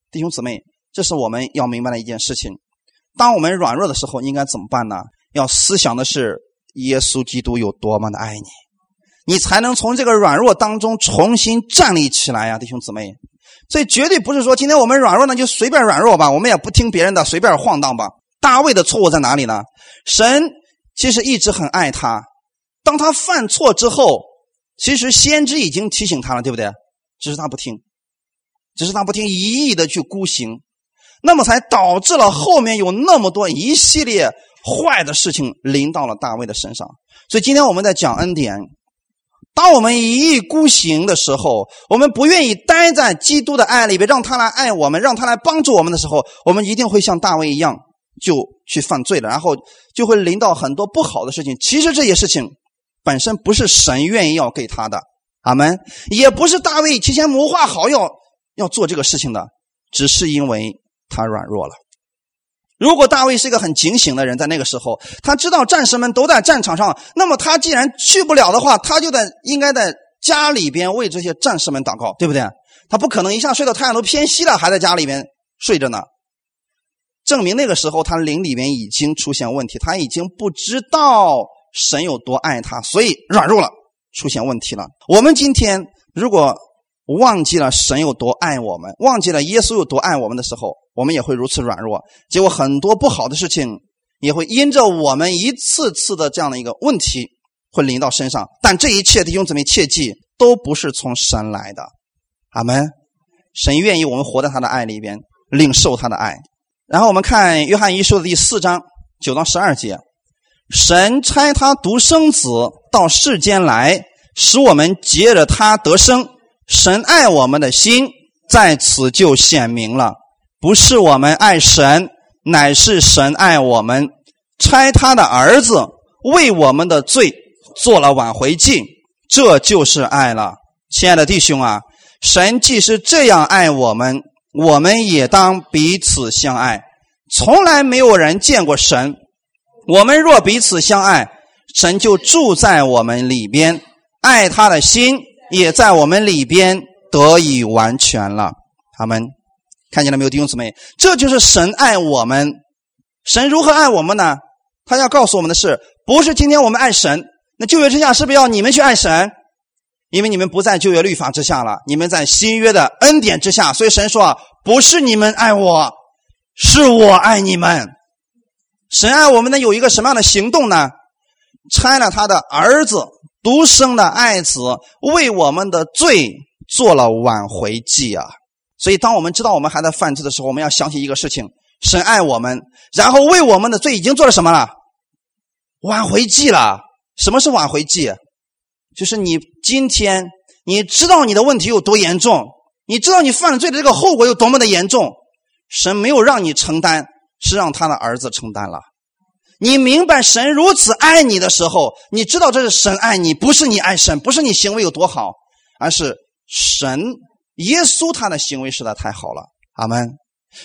弟兄姊妹，这是我们要明白的一件事情。当我们软弱的时候，应该怎么办呢？要思想的是耶稣基督有多么的爱你。你才能从这个软弱当中重新站立起来呀，弟兄姊妹。所以绝对不是说今天我们软弱呢就随便软弱吧，我们也不听别人的，随便晃荡吧。大卫的错误在哪里呢？神其实一直很爱他，当他犯错之后，其实先知已经提醒他了，对不对？只是他不听，只是他不听，一意的去孤行，那么才导致了后面有那么多一系列坏的事情临到了大卫的身上。所以今天我们在讲恩典。当我们一意孤行的时候，我们不愿意待在基督的爱里边，让他来爱我们，让他来帮助我们的时候，我们一定会像大卫一样，就去犯罪了，然后就会临到很多不好的事情。其实这些事情本身不是神愿意要给他的，阿门。也不是大卫提前谋划好要要做这个事情的，只是因为他软弱了。如果大卫是一个很警醒的人，在那个时候，他知道战士们都在战场上，那么他既然去不了的话，他就在应该在家里边为这些战士们祷告，对不对？他不可能一下睡到太阳都偏西了，还在家里边睡着呢。证明那个时候他灵里面已经出现问题，他已经不知道神有多爱他，所以软弱了，出现问题了。我们今天如果忘记了神有多爱我们，忘记了耶稣有多爱我们的时候，我们也会如此软弱，结果很多不好的事情也会因着我们一次次的这样的一个问题会临到身上。但这一切弟兄姊妹切记，都不是从神来的。阿门。神愿意我们活在他的爱里边，领受他的爱。然后我们看约翰一书的第四章九到十二节，神差他独生子到世间来，使我们借着他得生。神爱我们的心在此就显明了。不是我们爱神，乃是神爱我们，差他的儿子为我们的罪做了挽回祭，这就是爱了。亲爱的弟兄啊，神既是这样爱我们，我们也当彼此相爱。从来没有人见过神，我们若彼此相爱，神就住在我们里边，爱他的心也在我们里边得以完全了。他们。看见了没有，弟兄姊妹？这就是神爱我们。神如何爱我们呢？他要告诉我们的是，不是今天我们爱神，那旧约之下是不是要你们去爱神？因为你们不在旧约律法之下了，你们在新约的恩典之下。所以神说啊，不是你们爱我，是我爱你们。神爱我们的有一个什么样的行动呢？拆了他的儿子，独生的爱子，为我们的罪做了挽回祭啊。所以，当我们知道我们还在犯罪的时候，我们要想起一个事情：神爱我们，然后为我们的罪已经做了什么了？挽回祭了。什么是挽回祭？就是你今天你知道你的问题有多严重，你知道你犯了罪的这个后果有多么的严重，神没有让你承担，是让他的儿子承担了。你明白神如此爱你的时候，你知道这是神爱你，不是你爱神，不是你行为有多好，而是神。耶稣他的行为实在太好了，阿门。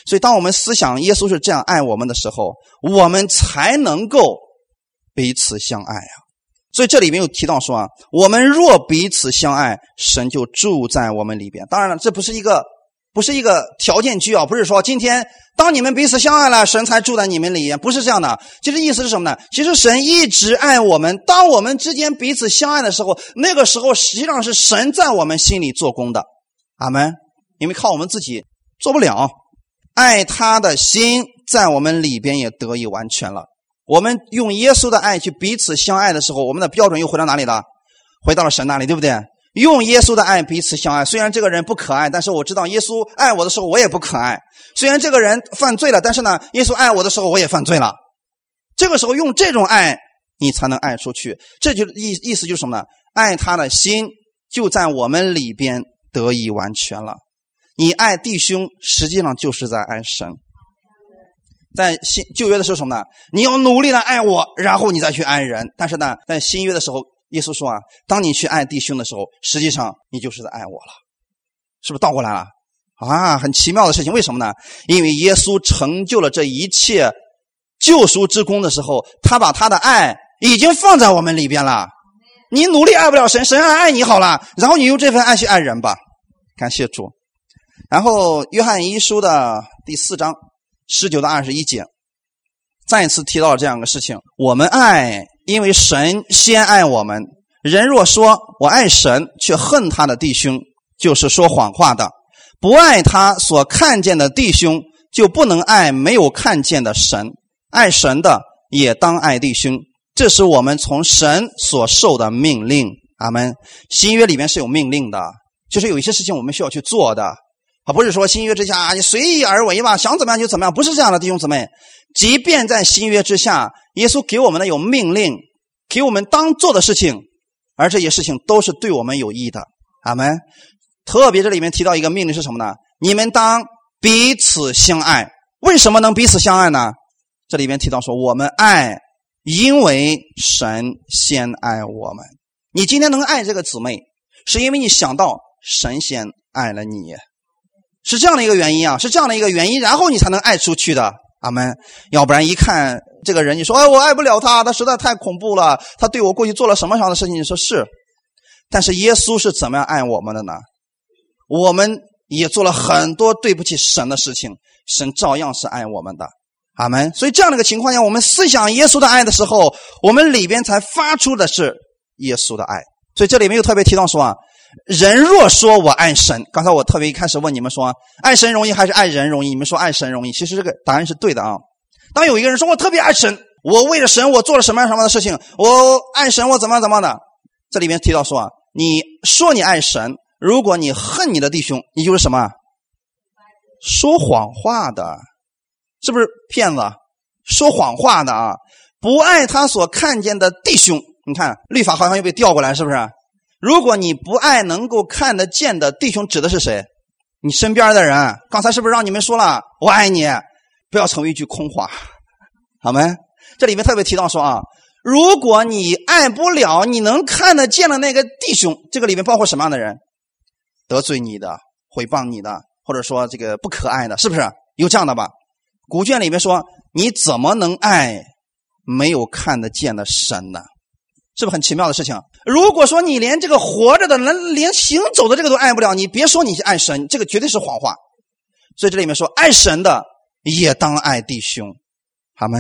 所以，当我们思想耶稣是这样爱我们的时候，我们才能够彼此相爱啊。所以这里面有提到说啊，我们若彼此相爱，神就住在我们里边。当然了，这不是一个不是一个条件句啊，不是说今天当你们彼此相爱了，神才住在你们里边，不是这样的。其实意思是什么呢？其实神一直爱我们，当我们之间彼此相爱的时候，那个时候实际上是神在我们心里做工的。阿门。因为靠我们自己做不了，爱他的心在我们里边也得以完全了。我们用耶稣的爱去彼此相爱的时候，我们的标准又回到哪里了？回到了神那里，对不对？用耶稣的爱彼此相爱。虽然这个人不可爱，但是我知道耶稣爱我的时候，我也不可爱。虽然这个人犯罪了，但是呢，耶稣爱我的时候，我也犯罪了。这个时候用这种爱，你才能爱出去。这就意意思就是什么呢？爱他的心就在我们里边得以完全了。你爱弟兄，实际上就是在爱神。在新旧约的时候什么呢？你要努力的爱我，然后你再去爱人。但是呢，在新约的时候。耶稣说啊，当你去爱弟兄的时候，实际上你就是在爱我了，是不是倒过来了？啊，很奇妙的事情，为什么呢？因为耶稣成就了这一切救赎之功的时候，他把他的爱已经放在我们里边了。你努力爱不了神，神爱爱你好了，然后你用这份爱去爱人吧。感谢主。然后约翰一书的第四章十九到二十一节，再一次提到了这样的事情：我们爱。因为神先爱我们，人若说我爱神，却恨他的弟兄，就是说谎话的；不爱他所看见的弟兄，就不能爱没有看见的神。爱神的也当爱弟兄，这是我们从神所受的命令。阿门。新约里面是有命令的，就是有一些事情我们需要去做的，啊，不是说新约之下你随意而为吧，想怎么样就怎么样，不是这样的，弟兄姊妹。即便在新约之下，耶稣给我们的有命令，给我们当做的事情，而这些事情都是对我们有益的。阿门。特别这里面提到一个命令是什么呢？你们当彼此相爱。为什么能彼此相爱呢？这里面提到说，我们爱，因为神先爱我们。你今天能爱这个姊妹，是因为你想到神先爱了你，是这样的一个原因啊，是这样的一个原因，然后你才能爱出去的。阿门。要不然一看这个人，你说哎，我爱不了他，他实在太恐怖了。他对我过去做了什么样的事情？你说是。但是耶稣是怎么样爱我们的呢？我们也做了很多对不起神的事情，神照样是爱我们的。阿门。所以这样的一个情况下，我们思想耶稣的爱的时候，我们里边才发出的是耶稣的爱。所以这里面又特别提到说啊。人若说我爱神，刚才我特别一开始问你们说，爱神容易还是爱人容易？你们说爱神容易，其实这个答案是对的啊。当有一个人说我特别爱神，我为了神我做了什么样什么样的事情，我爱神我怎么怎么的？这里面提到说啊，你说你爱神，如果你恨你的弟兄，你就是什么？说谎话的，是不是骗子？说谎话的啊，不爱他所看见的弟兄，你看律法好像又被调过来，是不是？如果你不爱能够看得见的弟兄，指的是谁？你身边的人。刚才是不是让你们说了“我爱你”，不要成为一句空话，好没？这里面特别提到说啊，如果你爱不了你能看得见的那个弟兄，这个里面包括什么样的人？得罪你的、诽谤你的，或者说这个不可爱的，是不是有这样的吧？古卷里面说，你怎么能爱没有看得见的神呢？是不是很奇妙的事情？如果说你连这个活着的人，连行走的这个都爱不了，你别说你是爱神，这个绝对是谎话。所以这里面说，爱神的也当爱弟兄，好吗？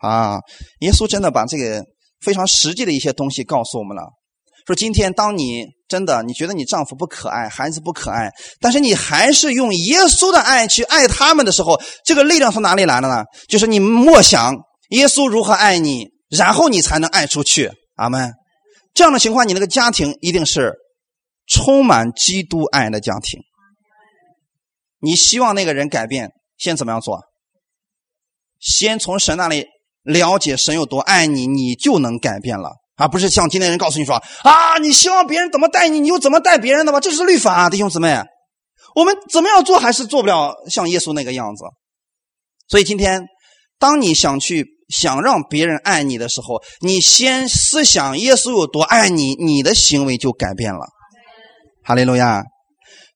啊，耶稣真的把这个非常实际的一些东西告诉我们了。说今天当你真的你觉得你丈夫不可爱，孩子不可爱，但是你还是用耶稣的爱去爱他们的时候，这个力量从哪里来的呢？就是你默想耶稣如何爱你。然后你才能爱出去，阿门。这样的情况，你那个家庭一定是充满基督爱的家庭。你希望那个人改变，先怎么样做？先从神那里了解神有多爱你，你就能改变了，而不是像今天人告诉你说啊，你希望别人怎么待你，你就怎么待别人的吧，这是律法，弟兄姊妹。我们怎么样做还是做不了像耶稣那个样子。所以今天，当你想去。想让别人爱你的时候，你先思想耶稣有多爱你，你的行为就改变了。哈利路亚。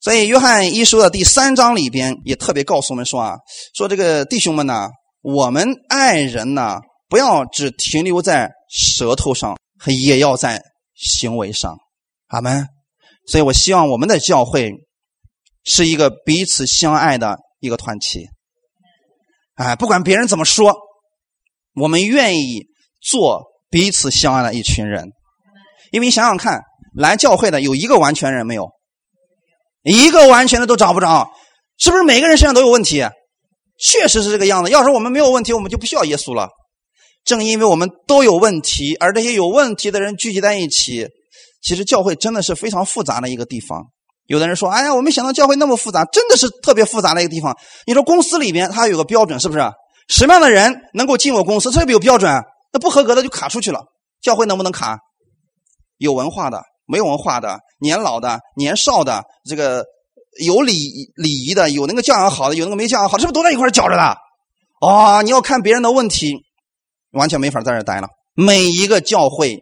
所以约翰一书的第三章里边也特别告诉我们说啊，说这个弟兄们呢，我们爱人呢，不要只停留在舌头上，也要在行为上。阿门。所以我希望我们的教会是一个彼此相爱的一个团体。哎，不管别人怎么说，我们愿意做彼此相爱的一群人。因为你想想看，来教会的有一个完全人没有？一个完全的都找不着，是不是每个人身上都有问题？确实是这个样子。要是我们没有问题，我们就不需要耶稣了。正因为我们都有问题，而这些有问题的人聚集在一起，其实教会真的是非常复杂的一个地方。有的人说：“哎呀，我没想到教会那么复杂，真的是特别复杂的一个地方。”你说公司里边它有个标准，是不是？什么样的人能够进我公司？特别有标准，那不合格的就卡出去了。教会能不能卡？有文化的。没文化的、年老的、年少的，这个有礼礼仪的、有那个教养好的、有那个没教养好，是不是都在一块搅着的？啊，你要看别人的问题，完全没法在这待了。每一个教会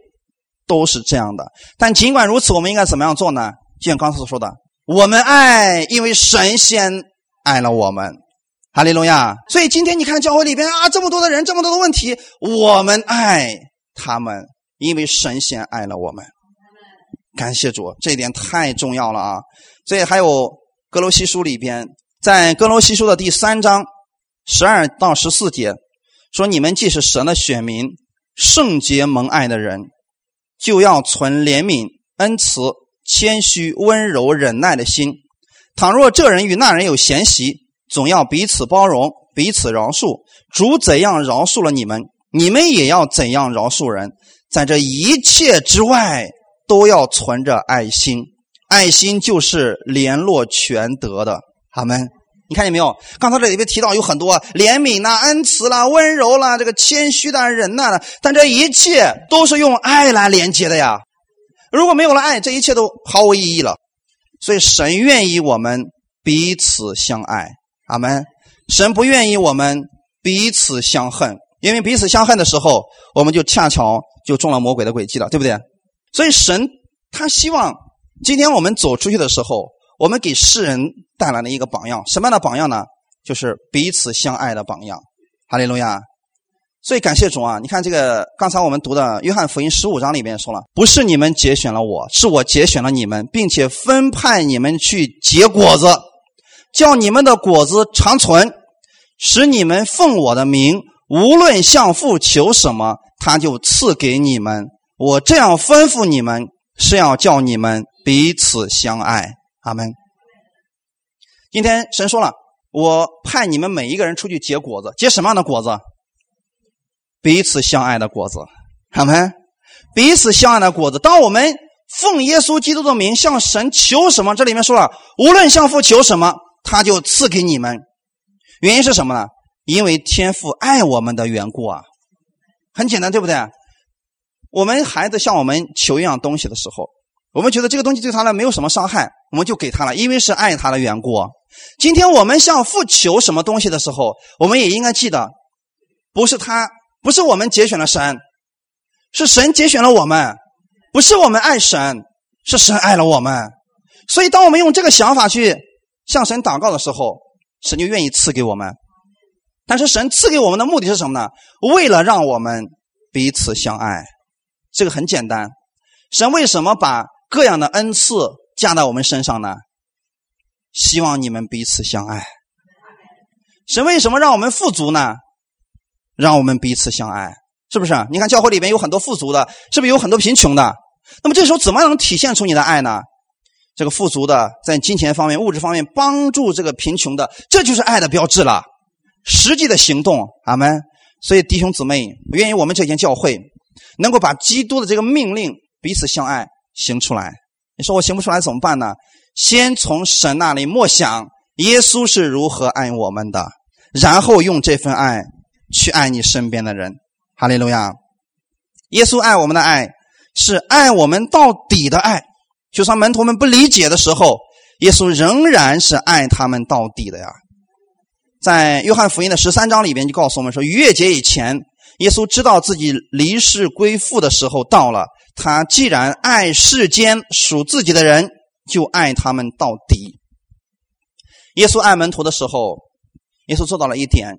都是这样的，但尽管如此，我们应该怎么样做呢？就像刚才所说的，我们爱，因为神仙爱了我们，哈利路亚。所以今天你看教会里边啊，这么多的人，这么多的问题，我们爱他们，因为神仙爱了我们。感谢主，这一点太重要了啊！所以还有哥罗西书里边，在哥罗西书的第三章十二到十四节说：“你们既是神的选民，圣洁蒙爱的人，就要存怜悯、恩慈、谦虚、温柔、忍耐的心。倘若这人与那人有嫌隙，总要彼此包容，彼此饶恕。主怎样饶恕了你们，你们也要怎样饶恕人。在这一切之外。”都要存着爱心，爱心就是联络全德的。阿门。你看见没有？刚才这里面提到有很多怜悯啦、恩慈啦、温柔啦、这个谦虚的、忍耐的，但这一切都是用爱来连接的呀。如果没有了爱，这一切都毫无意义了。所以神愿意我们彼此相爱。阿门。神不愿意我们彼此相恨，因为彼此相恨的时候，我们就恰巧就中了魔鬼的诡计了，对不对？所以神他希望今天我们走出去的时候，我们给世人带来了一个榜样。什么样的榜样呢？就是彼此相爱的榜样。哈利路亚！所以感谢主啊！你看这个，刚才我们读的《约翰福音》十五章里面说了，不是你们节选了我，是我节选了你们，并且分派你们去结果子，叫你们的果子长存，使你们奉我的名，无论向父求什么，他就赐给你们。我这样吩咐你们，是要叫你们彼此相爱。阿门。今天神说了，我派你们每一个人出去结果子，结什么样的果子？彼此相爱的果子。阿门。彼此相爱的果子。当我们奉耶稣基督的名向神求什么，这里面说了，无论向父求什么，他就赐给你们。原因是什么呢？因为天父爱我们的缘故啊。很简单，对不对？我们孩子向我们求一样东西的时候，我们觉得这个东西对他来没有什么伤害，我们就给他了，因为是爱他的缘故。今天我们向父求什么东西的时候，我们也应该记得，不是他，不是我们节选了神，是神节选了我们，不是我们爱神，是神爱了我们。所以，当我们用这个想法去向神祷告的时候，神就愿意赐给我们。但是，神赐给我们的目的是什么呢？为了让我们彼此相爱。这个很简单，神为什么把各样的恩赐加在我们身上呢？希望你们彼此相爱。神为什么让我们富足呢？让我们彼此相爱，是不是？你看教会里面有很多富足的，是不是有很多贫穷的？那么这时候怎么能体现出你的爱呢？这个富足的在金钱方面、物质方面帮助这个贫穷的，这就是爱的标志了。实际的行动，阿门。所以弟兄姊妹，我愿意我们这间教会。能够把基督的这个命令彼此相爱行出来，你说我行不出来怎么办呢？先从神那里默想耶稣是如何爱我们的，然后用这份爱去爱你身边的人。哈利路亚！耶稣爱我们的爱是爱我们到底的爱，就算门徒们不理解的时候，耶稣仍然是爱他们到底的呀。在约翰福音的十三章里边就告诉我们说，逾越节以前。耶稣知道自己离世归父的时候到了，他既然爱世间属自己的人，就爱他们到底。耶稣爱门徒的时候，耶稣做到了一点：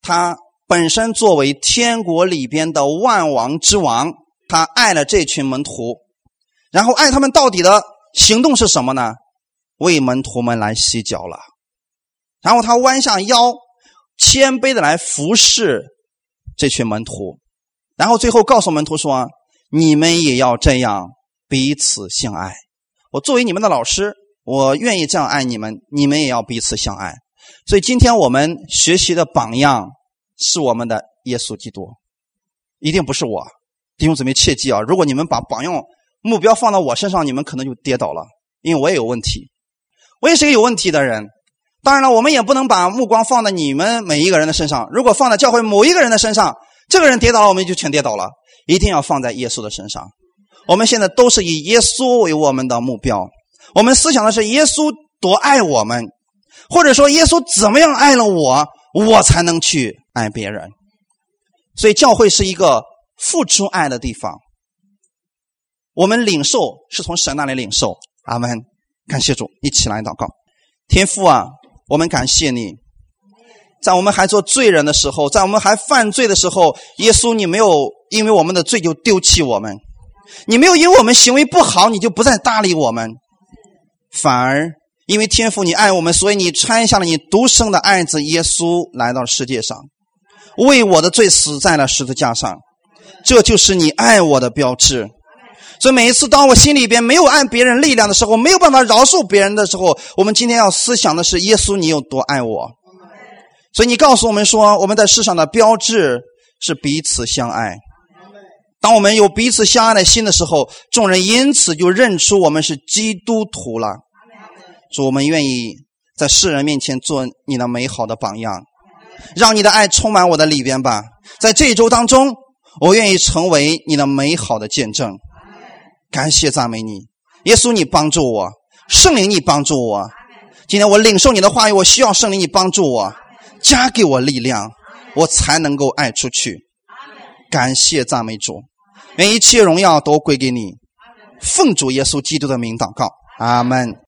他本身作为天国里边的万王之王，他爱了这群门徒，然后爱他们到底的行动是什么呢？为门徒们来洗脚了。然后他弯下腰，谦卑的来服侍这群门徒。然后最后告诉门徒说：“你们也要这样彼此相爱。我作为你们的老师，我愿意这样爱你们，你们也要彼此相爱。”所以今天我们学习的榜样是我们的耶稣基督，一定不是我。弟兄姊妹切记啊！如果你们把榜样目标放到我身上，你们可能就跌倒了，因为我也有问题，我也是个有问题的人。当然了，我们也不能把目光放在你们每一个人的身上。如果放在教会某一个人的身上，这个人跌倒了，我们就全跌倒了。一定要放在耶稣的身上。我们现在都是以耶稣为我们的目标，我们思想的是耶稣多爱我们，或者说耶稣怎么样爱了我，我才能去爱别人。所以教会是一个。付出爱的地方，我们领受是从神那里领受。阿门，感谢主，一起来祷告。天父啊，我们感谢你，在我们还做罪人的时候，在我们还犯罪的时候，耶稣你没有因为我们的罪就丢弃我们，你没有因为我们行为不好你就不再搭理我们，反而因为天父你爱我们，所以你拆下了你独生的爱子耶稣来到世界上，为我的罪死在了十字架上。这就是你爱我的标志，所以每一次当我心里边没有爱别人力量的时候，没有办法饶恕别人的时候，我们今天要思想的是耶稣，你有多爱我。所以你告诉我们说，我们在世上的标志是彼此相爱。当我们有彼此相爱的心的时候，众人因此就认出我们是基督徒了。主，我们愿意在世人面前做你的美好的榜样，让你的爱充满我的里边吧。在这一周当中。我愿意成为你的美好的见证，感谢赞美你，耶稣，你帮助我，圣灵你帮助我。今天我领受你的话语，我需要圣灵你帮助我，加给我力量，我才能够爱出去。感谢赞美主，愿一切荣耀都归给你，奉主耶稣基督的名祷告，阿门。